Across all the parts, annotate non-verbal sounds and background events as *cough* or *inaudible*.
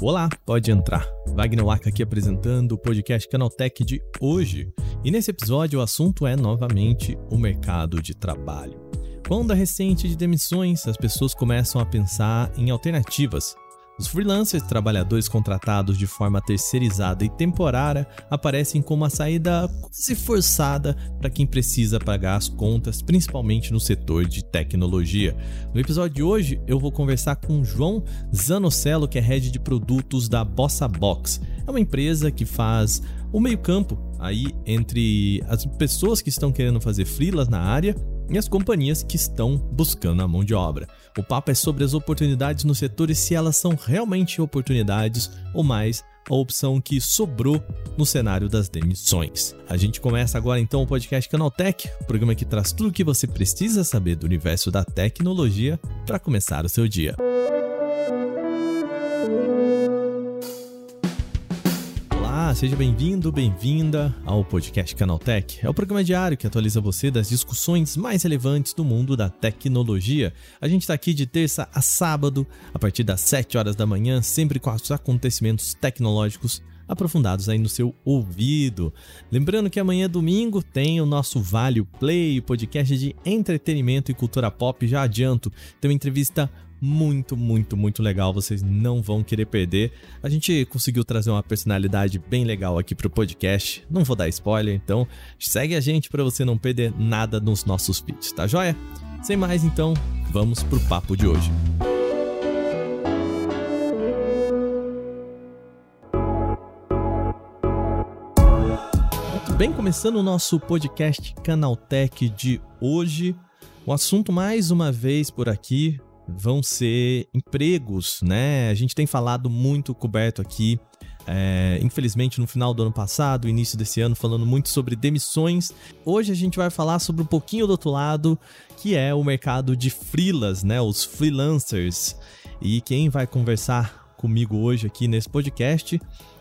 Olá, pode entrar. Wagner Waka aqui apresentando o podcast Canaltech de hoje. E nesse episódio o assunto é novamente o mercado de trabalho. Com a onda recente de demissões, as pessoas começam a pensar em alternativas os freelancers, trabalhadores contratados de forma terceirizada e temporária, aparecem como uma saída quase forçada para quem precisa pagar as contas, principalmente no setor de tecnologia. No episódio de hoje, eu vou conversar com João Zanocello, que é head de produtos da Bossa Box. É uma empresa que faz o meio-campo aí entre as pessoas que estão querendo fazer freelas na área e as companhias que estão buscando a mão de obra. O papo é sobre as oportunidades no setor e se elas são realmente oportunidades ou mais a opção que sobrou no cenário das demissões. A gente começa agora então o podcast Canaltech, programa que traz tudo o que você precisa saber do universo da tecnologia para começar o seu dia. Seja bem-vindo, bem-vinda ao podcast Canaltech. É o programa diário que atualiza você das discussões mais relevantes do mundo da tecnologia. A gente está aqui de terça a sábado, a partir das 7 horas da manhã, sempre com os acontecimentos tecnológicos aprofundados aí no seu ouvido. Lembrando que amanhã domingo tem o nosso Vale Play, podcast de entretenimento e cultura pop. Já adianto, tem uma entrevista muito, muito, muito legal. Vocês não vão querer perder. A gente conseguiu trazer uma personalidade bem legal aqui pro podcast. Não vou dar spoiler, então segue a gente para você não perder nada nos nossos vídeos, tá joia? Sem mais, então, vamos pro papo de hoje. Bem, começando o nosso podcast Canaltech de hoje. O assunto mais uma vez por aqui vão ser empregos, né? A gente tem falado muito coberto aqui. É, infelizmente, no final do ano passado, início desse ano, falando muito sobre demissões. Hoje a gente vai falar sobre um pouquinho do outro lado, que é o mercado de freelas, né? Os freelancers. E quem vai conversar comigo hoje aqui nesse podcast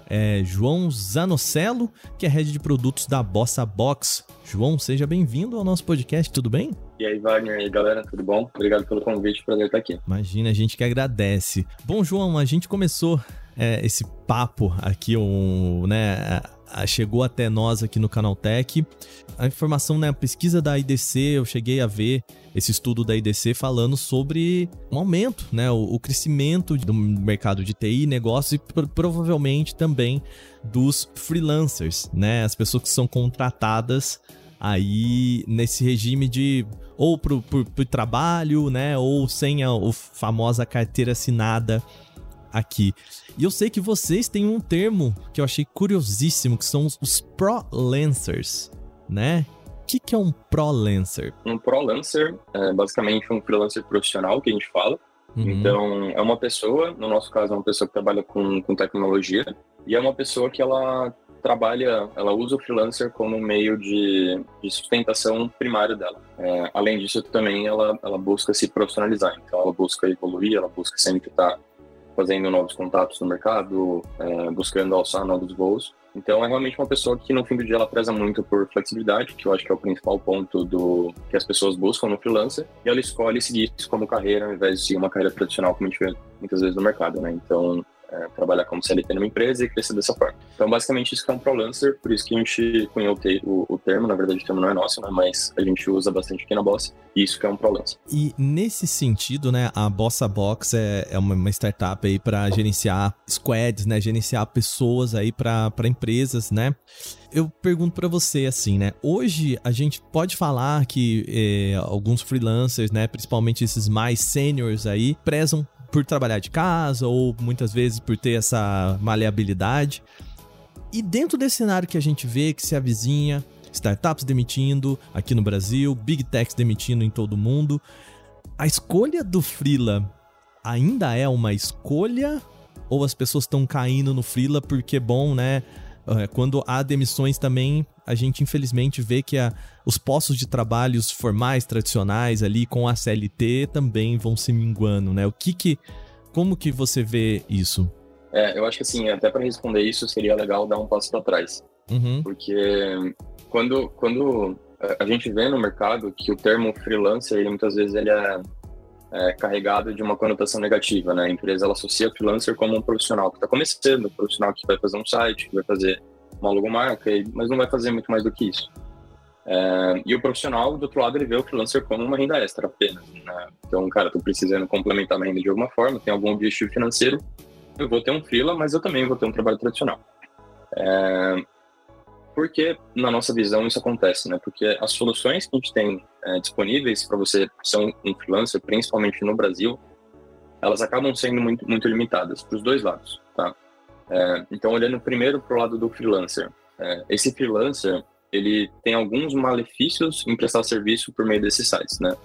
é João Zanocello, que é head de produtos da Bossa Box. João, seja bem-vindo ao nosso podcast, tudo bem? E aí, Wagner, e aí, galera, tudo bom? Obrigado pelo convite, prazer estar aqui. Imagina, a gente que agradece. Bom, João, a gente começou é, esse papo aqui, um, né, chegou até nós aqui no Canaltech. A informação, né, a pesquisa da IDC, eu cheguei a ver esse estudo da IDC falando sobre um aumento, né, o, o crescimento do mercado de TI, negócios e provavelmente também dos freelancers, né, as pessoas que são contratadas aí nesse regime de ou pro, pro, pro trabalho, né, ou sem a, a famosa carteira assinada aqui. E eu sei que vocês têm um termo que eu achei curiosíssimo, que são os, os pro-lancers, né? O que, que é um pro-lancer? Um pro-lancer é basicamente um freelancer profissional que a gente fala. Uhum. Então, é uma pessoa, no nosso caso, é uma pessoa que trabalha com, com tecnologia, e é uma pessoa que ela trabalha, ela usa o freelancer como meio de, de sustentação primário dela. É, além disso, também ela, ela busca se profissionalizar, então ela busca evoluir, ela busca sempre estar fazendo novos contatos no mercado, é, buscando alçar novos voos. Então é realmente uma pessoa que no fim do dia ela preza muito por flexibilidade, que eu acho que é o principal ponto do que as pessoas buscam no freelancer, e ela escolhe seguir isso como carreira ao invés de seguir uma carreira tradicional como a gente vê muitas vezes no mercado, né? Então é, trabalhar como CLT numa empresa e crescer dessa forma. Então, basicamente, isso que é um ProLancer, por isso que a gente cunhou o, o, termo, na verdade o termo não é nosso, né, mas a gente usa bastante aqui na Bossa, e isso que é um ProLancer. E nesse sentido, né, a Bossa Box é, é uma, uma startup aí para gerenciar squads, né, gerenciar pessoas aí para empresas, né? eu pergunto para você assim, né? Hoje a gente pode falar que eh, alguns freelancers, né, principalmente esses mais seniors aí, prezam por trabalhar de casa ou muitas vezes por ter essa maleabilidade. E dentro desse cenário que a gente vê que se avizinha, startups demitindo aqui no Brasil, big techs demitindo em todo mundo, a escolha do freela ainda é uma escolha ou as pessoas estão caindo no freela porque bom, né? É, quando há demissões também, a gente infelizmente vê que a, os postos de trabalhos formais, tradicionais ali com a CLT também vão se minguando, né? O que que, como que você vê isso? É, eu acho que assim, até para responder isso seria legal dar um passo para trás, uhum. porque quando quando a gente vê no mercado que o termo freelancer, ele muitas vezes ele é, é carregado de uma conotação negativa, né? A empresa ela associa freelancer como um profissional que está começando, um profissional que vai fazer um site, que vai fazer uma logomarca, mas não vai fazer muito mais do que isso. É, e o profissional, do outro lado, ele vê o freelancer como uma renda extra apenas. Né? Então, cara, tô precisando complementar minha renda de alguma forma, tem algum objetivo financeiro, eu vou ter um freela, mas eu também vou ter um trabalho tradicional. É, por que, na nossa visão, isso acontece? Né? Porque as soluções que a gente tem é, disponíveis para você ser um freelancer, principalmente no Brasil, elas acabam sendo muito, muito limitadas para os dois lados. Tá? É, então, olhando primeiro para o lado do freelancer, é, esse freelancer ele tem alguns malefícios em prestar serviço por meio desses sites, né?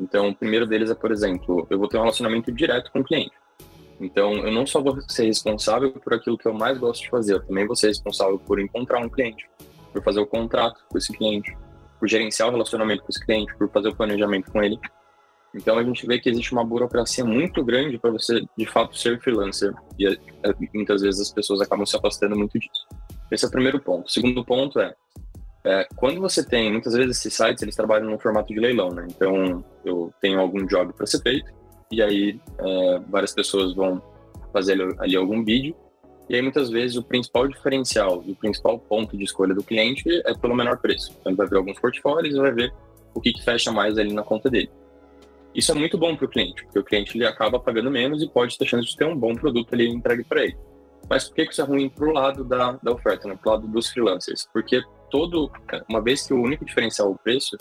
Então, o primeiro deles é, por exemplo, eu vou ter um relacionamento direto com o cliente. Então, eu não só vou ser responsável por aquilo que eu mais gosto de fazer, eu também vou ser responsável por encontrar um cliente, por fazer o contrato com esse cliente, por gerenciar o relacionamento com esse cliente, por fazer o planejamento com ele. Então, a gente vê que existe uma burocracia muito grande para você, de fato, ser freelancer. E é, muitas vezes as pessoas acabam se afastando muito disso. Esse é o primeiro ponto. O segundo ponto é, é, quando você tem, muitas vezes esses sites, eles trabalham no formato de leilão, né? Então, eu tenho algum job para ser feito, e aí é, várias pessoas vão fazer ali algum vídeo, e aí muitas vezes o principal diferencial o principal ponto de escolha do cliente é pelo menor preço. Então, ele vai ver alguns portfólios e vai ver o que, que fecha mais ali na conta dele. Isso é muito bom para o cliente, porque o cliente ele acaba pagando menos e pode ter chance de ter um bom produto ali entregue para ele. Mas por que isso é ruim para o lado da, da oferta, né? para o lado dos freelancers? Porque todo, uma vez que o único diferencial é o preço,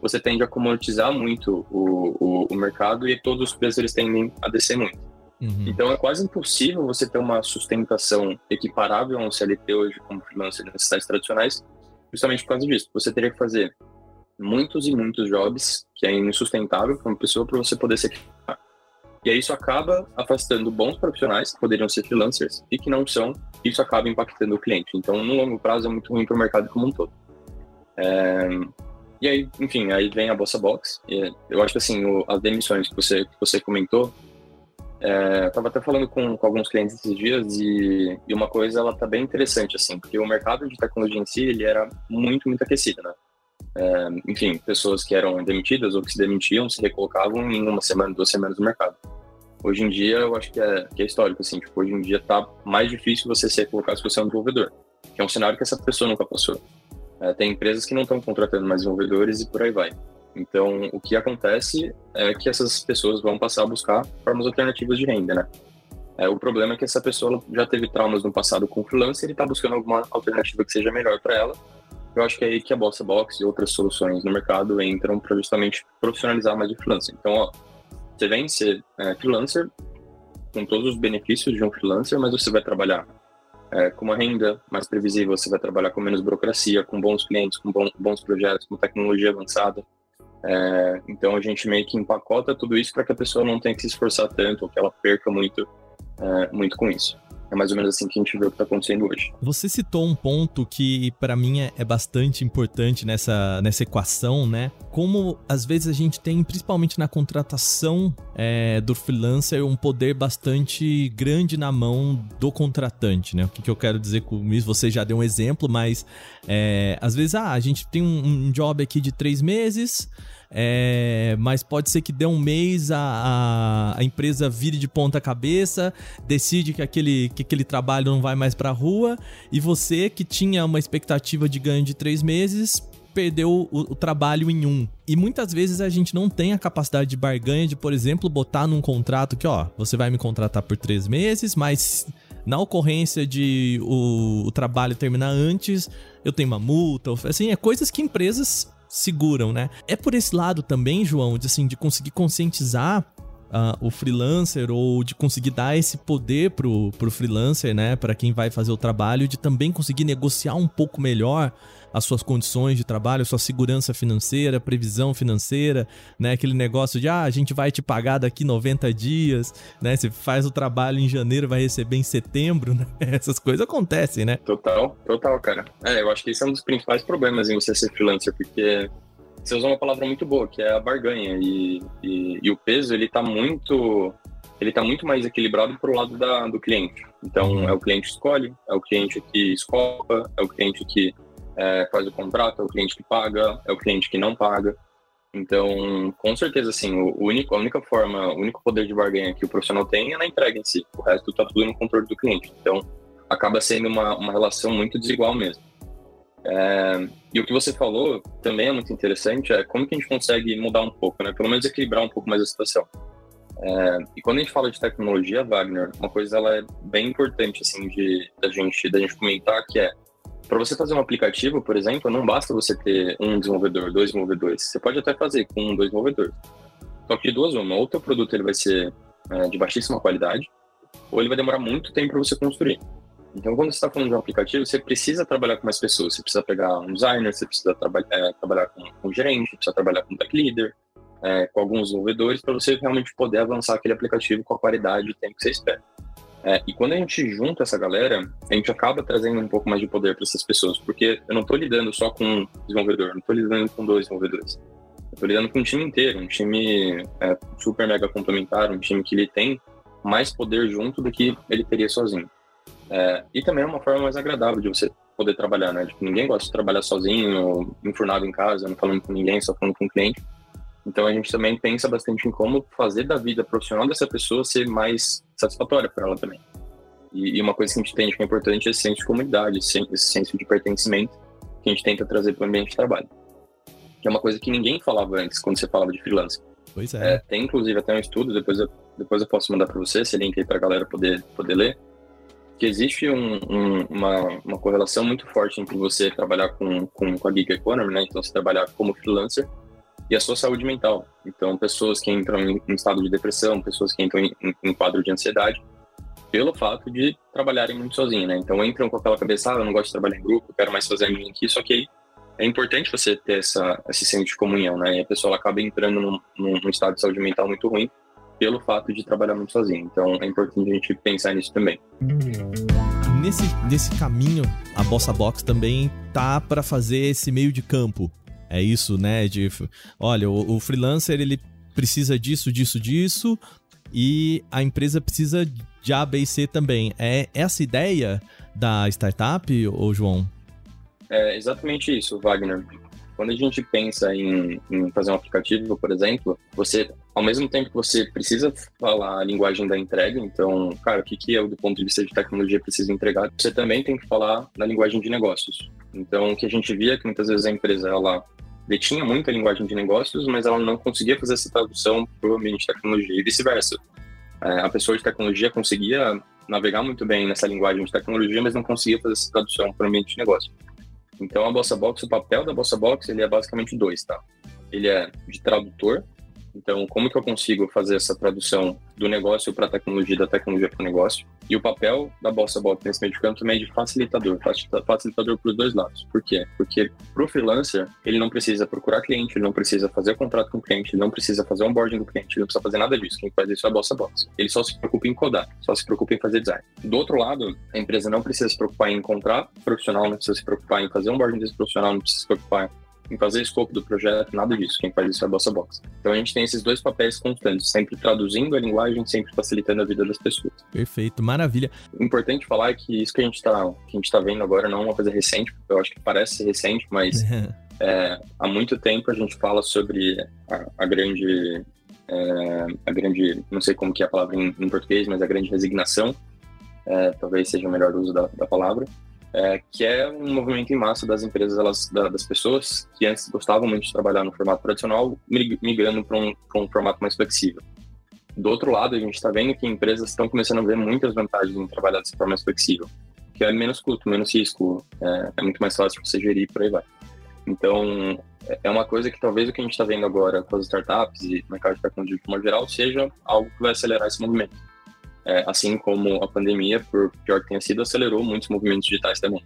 você tende a comoditizar muito o, o, o, mercado e todos os preços eles tendem a descer muito. Uhum. Então é quase impossível você ter uma sustentação equiparável a um CLT hoje como freelancer nesses sites tradicionais, justamente por causa disso. Você teria que fazer muitos e muitos jobs, que é insustentável para uma pessoa para você poder se equipar. E aí isso acaba afastando bons profissionais que poderiam ser freelancers e que não são, isso acaba impactando o cliente. Então, no longo prazo, é muito ruim para o mercado como um todo. É... E aí, enfim, aí vem a Bossa Box. eu acho que, assim, o, as demissões que você, que você comentou, é, eu tava até falando com, com, alguns clientes esses dias e, e, uma coisa, ela tá bem interessante, assim, porque o mercado de tecnologia em si, ele era muito, muito aquecido, né? É, enfim, pessoas que eram demitidas ou que se demitiam se recolocavam em uma semana, duas semanas no mercado. Hoje em dia, eu acho que é, que é histórico, assim, tipo, hoje em dia tá mais difícil você se recolocar se você é um desenvolvedor, que é um cenário que essa pessoa nunca passou. É, tem empresas que não estão contratando mais desenvolvedores e por aí vai. Então, o que acontece é que essas pessoas vão passar a buscar formas alternativas de renda, né? É, o problema é que essa pessoa já teve traumas no passado com freelancer e está buscando alguma alternativa que seja melhor para ela eu acho que é aí que a Bossa Box e outras soluções no mercado entram para justamente profissionalizar mais o freelancer. Então, ó, você vem ser é, freelancer com todos os benefícios de um freelancer, mas você vai trabalhar é, com uma renda mais previsível, você vai trabalhar com menos burocracia, com bons clientes, com bons, bons projetos, com tecnologia avançada. É, então a gente meio que empacota tudo isso para que a pessoa não tenha que se esforçar tanto, ou que ela perca muito, é, muito com isso. É mais ou menos assim que a gente vê o que está acontecendo hoje. Você citou um ponto que para mim é, é bastante importante nessa, nessa equação, né? Como às vezes a gente tem, principalmente na contratação é, do freelancer, um poder bastante grande na mão do contratante, né? O que, que eu quero dizer com isso? Você já deu um exemplo, mas é, às vezes, ah, a gente tem um, um job aqui de três meses. É, mas pode ser que dê um mês a, a, empresa vire de ponta cabeça, decide que aquele, que aquele trabalho não vai mais para a rua e você que tinha uma expectativa de ganho de três meses perdeu o, o, trabalho em um. E muitas vezes a gente não tem a capacidade de barganha de, por exemplo, botar num contrato que, ó, você vai me contratar por três meses, mas na ocorrência de o, o trabalho terminar antes, eu tenho uma multa. Assim, é coisas que empresas seguram, né? É por esse lado também, João, de, assim, de conseguir conscientizar uh, o freelancer ou de conseguir dar esse poder pro, pro freelancer, né? Para quem vai fazer o trabalho, de também conseguir negociar um pouco melhor as suas condições de trabalho, sua segurança financeira, previsão financeira, né? Aquele negócio de, ah, a gente vai te pagar daqui 90 dias, né? Você faz o trabalho em janeiro, vai receber em setembro, *laughs* né? Essas coisas acontecem, né? Total, total, cara. É, eu acho que esse é um dos principais problemas em você ser freelancer, porque você usou uma palavra muito boa, que é a barganha, e, e, e o peso, ele tá muito ele está muito mais equilibrado para o lado da, do cliente. Então, é o cliente que escolhe, é o cliente que escopa, é o cliente que é, faz o contrato, é o cliente que paga, é o cliente que não paga. Então, com certeza, assim, o único, a única forma, o único poder de barganha que o profissional tem é na entrega em si. O resto está tudo no controle do cliente. Então, acaba sendo uma, uma relação muito desigual mesmo. É, e o que você falou também é muito interessante, é como que a gente consegue mudar um pouco, né? Pelo menos equilibrar um pouco mais a situação. É, e quando a gente fala de tecnologia, Wagner, uma coisa ela é bem importante assim de da gente da gente comentar que é para você fazer um aplicativo, por exemplo, não basta você ter um desenvolvedor, dois desenvolvedores. Você pode até fazer com um, dois desenvolvedores. Só que de duas uma, ou teu produto ele vai ser é, de baixíssima qualidade, ou ele vai demorar muito tempo para você construir. Então, quando você está falando de um aplicativo, você precisa trabalhar com mais pessoas. Você precisa pegar um designer, você precisa é, trabalhar com, um gerente, precisa trabalhar com um tech leader, é, com alguns desenvolvedores, para você realmente poder avançar aquele aplicativo com a qualidade e tempo que você espera. É, e quando a gente junta essa galera, a gente acaba trazendo um pouco mais de poder para essas pessoas, porque eu não estou lidando só com um desenvolvedor, não estou lidando com dois desenvolvedores. Eu estou lidando com um time inteiro, um time é, super mega complementar, um time que ele tem mais poder junto do que ele teria sozinho. É, e também é uma forma mais agradável de você poder trabalhar, né? Tipo, ninguém gosta de trabalhar sozinho, enfurnado em casa, não falando com ninguém, só falando com o cliente. Então a gente também pensa bastante em como fazer da vida profissional dessa pessoa ser mais satisfatória para ela também. E, e, uma coisa que a gente entende que é importante é esse senso de comunidade, esse, esse senso de pertencimento que a gente tenta trazer para o ambiente de trabalho. Que é uma coisa que ninguém falava antes quando você falava de freelancer. Pois é. é tem inclusive até um estudo, depois eu, depois eu posso mandar para você esse link aí para a galera poder, poder ler, que existe um, um, uma, uma correlação muito forte entre você trabalhar com, com, com a gig economy, né? Então, você trabalhar como freelancer e a sua saúde mental. Então, pessoas que entram em, em estado de depressão, pessoas que entram em, em, quadro de ansiedade, pelo fato de trabalharem muito sozinho, né? Então, entram com aquela cabeça, ah, eu não gosto de trabalhar em grupo, quero mais fazer a minha aqui, só que é importante você ter essa, esse senso de comunhão, né? E a pessoa acaba entrando num, num estado de saúde mental muito ruim pelo fato de trabalhar muito sozinho. Então, é importante a gente pensar nisso também. Nesse, nesse caminho, a Bossa Box também tá para fazer esse meio de campo é isso, né? De, olha, o, o freelancer ele precisa disso, disso, disso, e a empresa precisa de A, B e C também. É essa ideia da startup, ou João? É exatamente isso, Wagner. Quando a gente pensa em, em, fazer um aplicativo, por exemplo, você, ao mesmo tempo que você precisa falar a linguagem da entrega, então, cara, o que, que eu, do ponto de vista de tecnologia, preciso entregar, você também tem que falar na linguagem de negócios. Então, o que a gente via é que muitas vezes a empresa, ela detinha muito a linguagem de negócios, mas ela não conseguia fazer essa tradução para o ambiente de tecnologia e vice-versa. É, a pessoa de tecnologia conseguia navegar muito bem nessa linguagem de tecnologia, mas não conseguia fazer essa tradução para o ambiente de negócio. Então, a Bossa Box, o papel da Bossa Box, ele é basicamente dois, tá? Ele é de tradutor, então, como que eu consigo fazer essa tradução do negócio para a tecnologia, da tecnologia para o negócio? E o papel da Bolsa Box nesse meio de campo também é de facilitador, facilitador para os dois lados. Por quê? Porque para o freelancer, ele não precisa procurar cliente, ele não precisa fazer o contrato com o cliente, ele não precisa fazer o onboarding do cliente, ele não precisa fazer nada disso. Quem faz isso é a Bolsa Box. Ele só se preocupa em codar, só se preocupa em fazer design. Do outro lado, a empresa não precisa se preocupar em encontrar profissional, não precisa se preocupar em fazer um onboarding desse profissional, não precisa se preocupar em fazer escopo do projeto, nada disso. Quem faz isso é a Bossa Box. Então a gente tem esses dois papéis constantes, sempre traduzindo a linguagem, sempre facilitando a vida das pessoas. Perfeito, maravilha. Importante falar que isso que a gente está tá vendo agora não é uma coisa recente, eu acho que parece recente, mas *laughs* é, há muito tempo a gente fala sobre a, a grande. É, a grande, não sei como que é a palavra em, em português, mas a grande resignação, é, talvez seja o melhor uso da, da palavra, é, que é um movimento em massa das empresas, elas, da, das pessoas que antes gostavam muito de trabalhar no formato tradicional, migrando para um, um formato mais flexível. Do outro lado, a gente está vendo que empresas estão começando a ver muitas vantagens em trabalhar dessa forma mais flexível, que é menos custo, menos risco, é, é muito mais fácil você gerir por aí vai. Então, é uma coisa que talvez o que a gente está vendo agora com as startups e mercado de tecnologia de forma geral seja algo que vai acelerar esse movimento é, assim como a pandemia, por pior que tenha sido, acelerou muitos movimentos digitais também.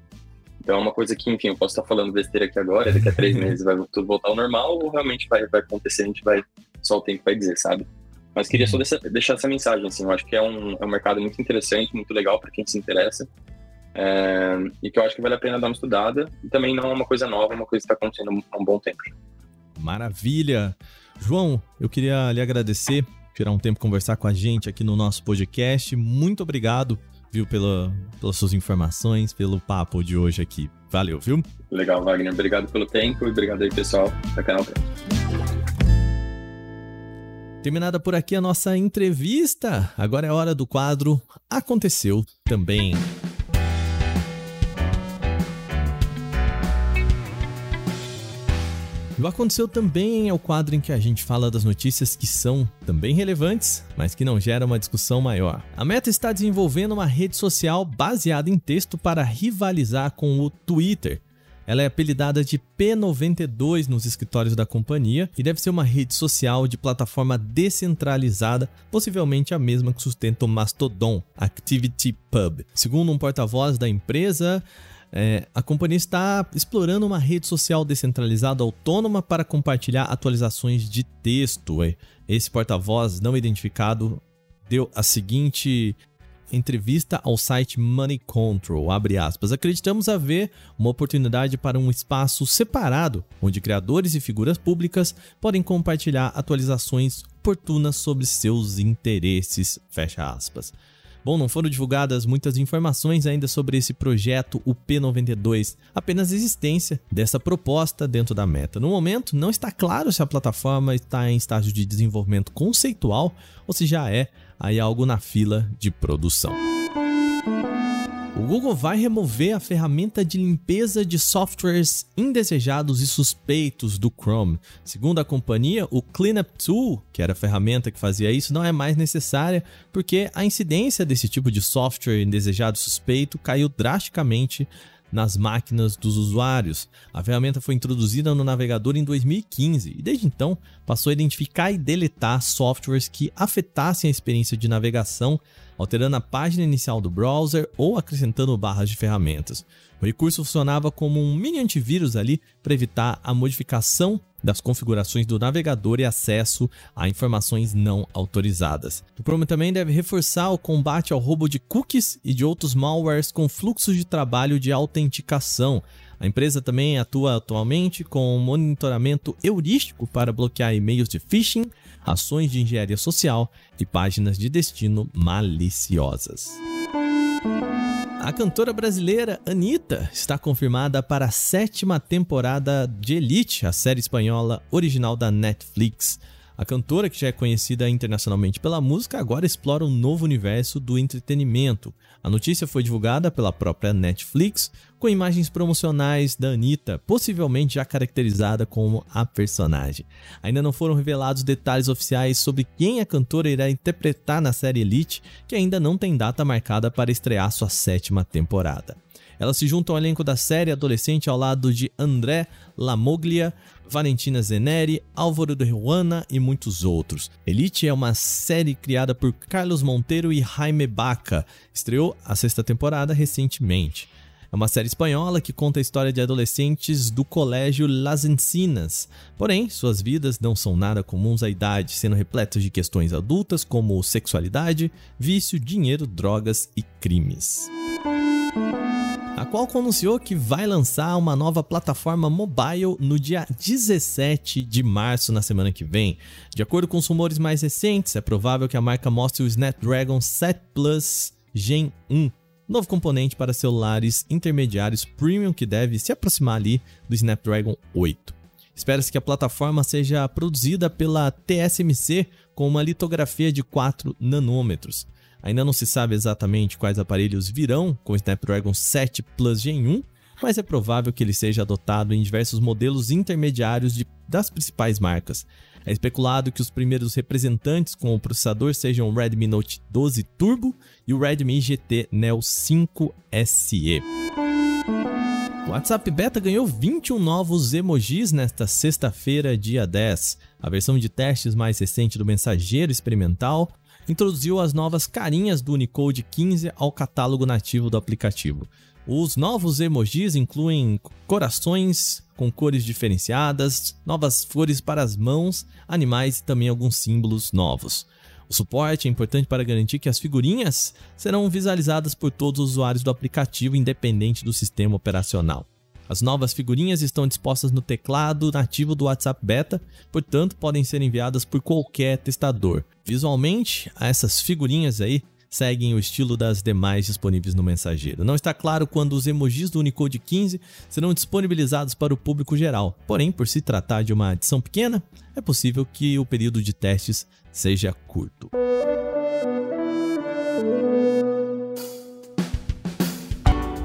Então é uma coisa que, enfim, eu posso estar falando besteira aqui agora, daqui a três *laughs* meses vai tudo voltar ao normal, ou realmente vai, vai acontecer, a gente vai, só o tempo vai dizer, sabe? Mas queria só deixar, deixar essa mensagem, assim, eu acho que é um, é um mercado muito interessante, muito legal para quem se interessa, é, e que eu acho que vale a pena dar uma estudada, e também não é uma coisa nova, é uma coisa que está acontecendo há um bom tempo. Maravilha! João, eu queria lhe agradecer tirar um tempo conversar com a gente aqui no nosso podcast. Muito obrigado viu, pela, pelas suas informações, pelo papo de hoje aqui. Valeu, viu? Legal, Wagner. Obrigado pelo tempo e obrigado aí, pessoal, da Canal. Terminada por aqui a nossa entrevista, agora é hora do quadro Aconteceu Também. O Aconteceu Também é o quadro em que a gente fala das notícias que são também relevantes, mas que não geram uma discussão maior. A Meta está desenvolvendo uma rede social baseada em texto para rivalizar com o Twitter. Ela é apelidada de P92 nos escritórios da companhia e deve ser uma rede social de plataforma descentralizada, possivelmente a mesma que sustenta o Mastodon, ActivityPub. Segundo um porta-voz da empresa, é, a companhia está explorando uma rede social descentralizada autônoma para compartilhar atualizações de texto. É, esse porta-voz não identificado deu a seguinte entrevista ao site Money Control, abre aspas, acreditamos haver uma oportunidade para um espaço separado, onde criadores e figuras públicas podem compartilhar atualizações oportunas sobre seus interesses, fecha aspas. Bom, não foram divulgadas muitas informações ainda sobre esse projeto, o P92, apenas a existência dessa proposta dentro da meta. No momento, não está claro se a plataforma está em estágio de desenvolvimento conceitual ou se já é aí algo na fila de produção. O Google vai remover a ferramenta de limpeza de softwares indesejados e suspeitos do Chrome. Segundo a companhia, o Cleanup Tool, que era a ferramenta que fazia isso, não é mais necessária porque a incidência desse tipo de software indesejado e suspeito caiu drasticamente nas máquinas dos usuários. A ferramenta foi introduzida no navegador em 2015 e desde então passou a identificar e deletar softwares que afetassem a experiência de navegação, alterando a página inicial do browser ou acrescentando barras de ferramentas. O recurso funcionava como um mini antivírus ali para evitar a modificação das configurações do navegador e acesso a informações não autorizadas. O Chrome também deve reforçar o combate ao roubo de cookies e de outros malwares com fluxos de trabalho de autenticação. A empresa também atua atualmente com monitoramento heurístico para bloquear e-mails de phishing, ações de engenharia social e páginas de destino maliciosas. A cantora brasileira Anitta está confirmada para a sétima temporada de Elite, a série espanhola original da Netflix. A cantora, que já é conhecida internacionalmente pela música, agora explora um novo universo do entretenimento. A notícia foi divulgada pela própria Netflix, com imagens promocionais da Anitta, possivelmente já caracterizada como a personagem. Ainda não foram revelados detalhes oficiais sobre quem a cantora irá interpretar na série Elite, que ainda não tem data marcada para estrear sua sétima temporada. Ela se junta ao elenco da série adolescente ao lado de André Lamoglia, Valentina Zeneri, Álvaro de Ruana e muitos outros. Elite é uma série criada por Carlos Monteiro e Jaime Baca. Estreou a sexta temporada recentemente. É uma série espanhola que conta a história de adolescentes do colégio Las Encinas. Porém, suas vidas não são nada comuns à idade, sendo repletas de questões adultas como sexualidade, vício, dinheiro, drogas e crimes a qual anunciou que vai lançar uma nova plataforma mobile no dia 17 de março, na semana que vem. De acordo com os rumores mais recentes, é provável que a marca mostre o Snapdragon 7 Plus Gen 1, novo componente para celulares intermediários premium que deve se aproximar ali do Snapdragon 8. Espera-se que a plataforma seja produzida pela TSMC com uma litografia de 4 nanômetros. Ainda não se sabe exatamente quais aparelhos virão com o Snapdragon 7 Plus Gen 1, mas é provável que ele seja adotado em diversos modelos intermediários de, das principais marcas. É especulado que os primeiros representantes com o processador sejam o Redmi Note 12 Turbo e o Redmi GT Neo 5 SE. O WhatsApp Beta ganhou 21 novos emojis nesta sexta-feira, dia 10. A versão de testes mais recente do mensageiro experimental introduziu as novas carinhas do Unicode 15 ao catálogo nativo do aplicativo. Os novos emojis incluem corações com cores diferenciadas, novas cores para as mãos, animais e também alguns símbolos novos. O suporte é importante para garantir que as figurinhas serão visualizadas por todos os usuários do aplicativo, independente do sistema operacional. As novas figurinhas estão dispostas no teclado nativo do WhatsApp Beta, portanto podem ser enviadas por qualquer testador. Visualmente, essas figurinhas aí seguem o estilo das demais disponíveis no mensageiro. Não está claro quando os emojis do Unicode 15 serão disponibilizados para o público geral, porém, por se tratar de uma adição pequena, é possível que o período de testes seja curto.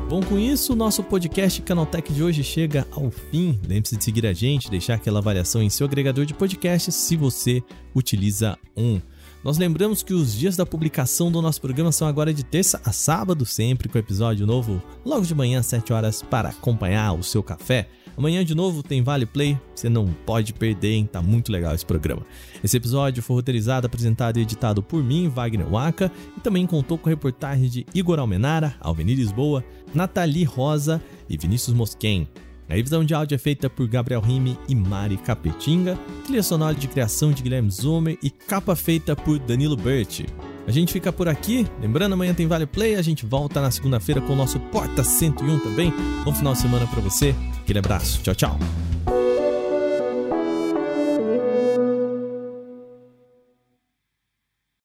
Bom, com isso, o nosso podcast Canaltech de hoje chega ao fim. Lembre-se de seguir a gente, deixar aquela avaliação em seu agregador de podcasts se você utiliza um. Nós lembramos que os dias da publicação do nosso programa são agora de terça a sábado, sempre com episódio novo, logo de manhã às 7 horas, para acompanhar o seu café. Amanhã de novo tem Vale Play, você não pode perder, hein? Tá muito legal esse programa. Esse episódio foi roteirizado, apresentado e editado por mim, Wagner Waka, e também contou com reportagem de Igor Almenara, Alvenir Lisboa, Nathalie Rosa e Vinícius Mosquen. A revisão de áudio é feita por Gabriel Rime e Mari Capetinga, trilha sonora de criação de Guilherme Zomer e capa feita por Danilo Berti. A gente fica por aqui. Lembrando, amanhã tem Vale Play. A gente volta na segunda-feira com o nosso Porta 101 também. Bom final de semana para você. Aquele abraço. Tchau, tchau.